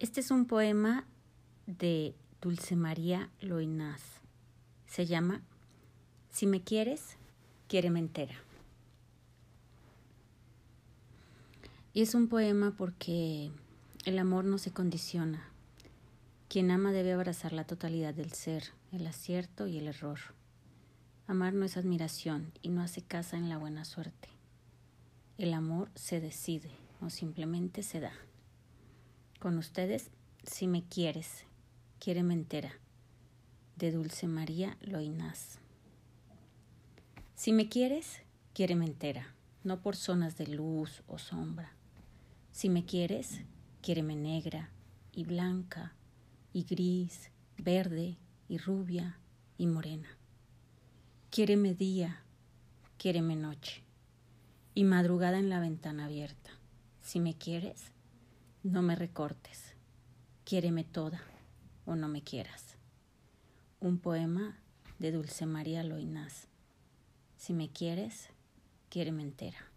Este es un poema de Dulce María Loinaz. Se llama Si me quieres, quiéreme entera. Y es un poema porque el amor no se condiciona. Quien ama debe abrazar la totalidad del ser, el acierto y el error. Amar no es admiración y no hace casa en la buena suerte. El amor se decide o simplemente se da. Con ustedes, si me quieres, quiéreme entera, de Dulce María Loinaz. Si me quieres, quiéreme entera, no por zonas de luz o sombra. Si me quieres, quiéreme negra y blanca y gris, verde y rubia y morena. Quiéreme día, quiéreme noche y madrugada en la ventana abierta. Si me quieres, no me recortes, quiéreme toda o no me quieras. Un poema de Dulce María Loinás. Si me quieres, quiéreme entera.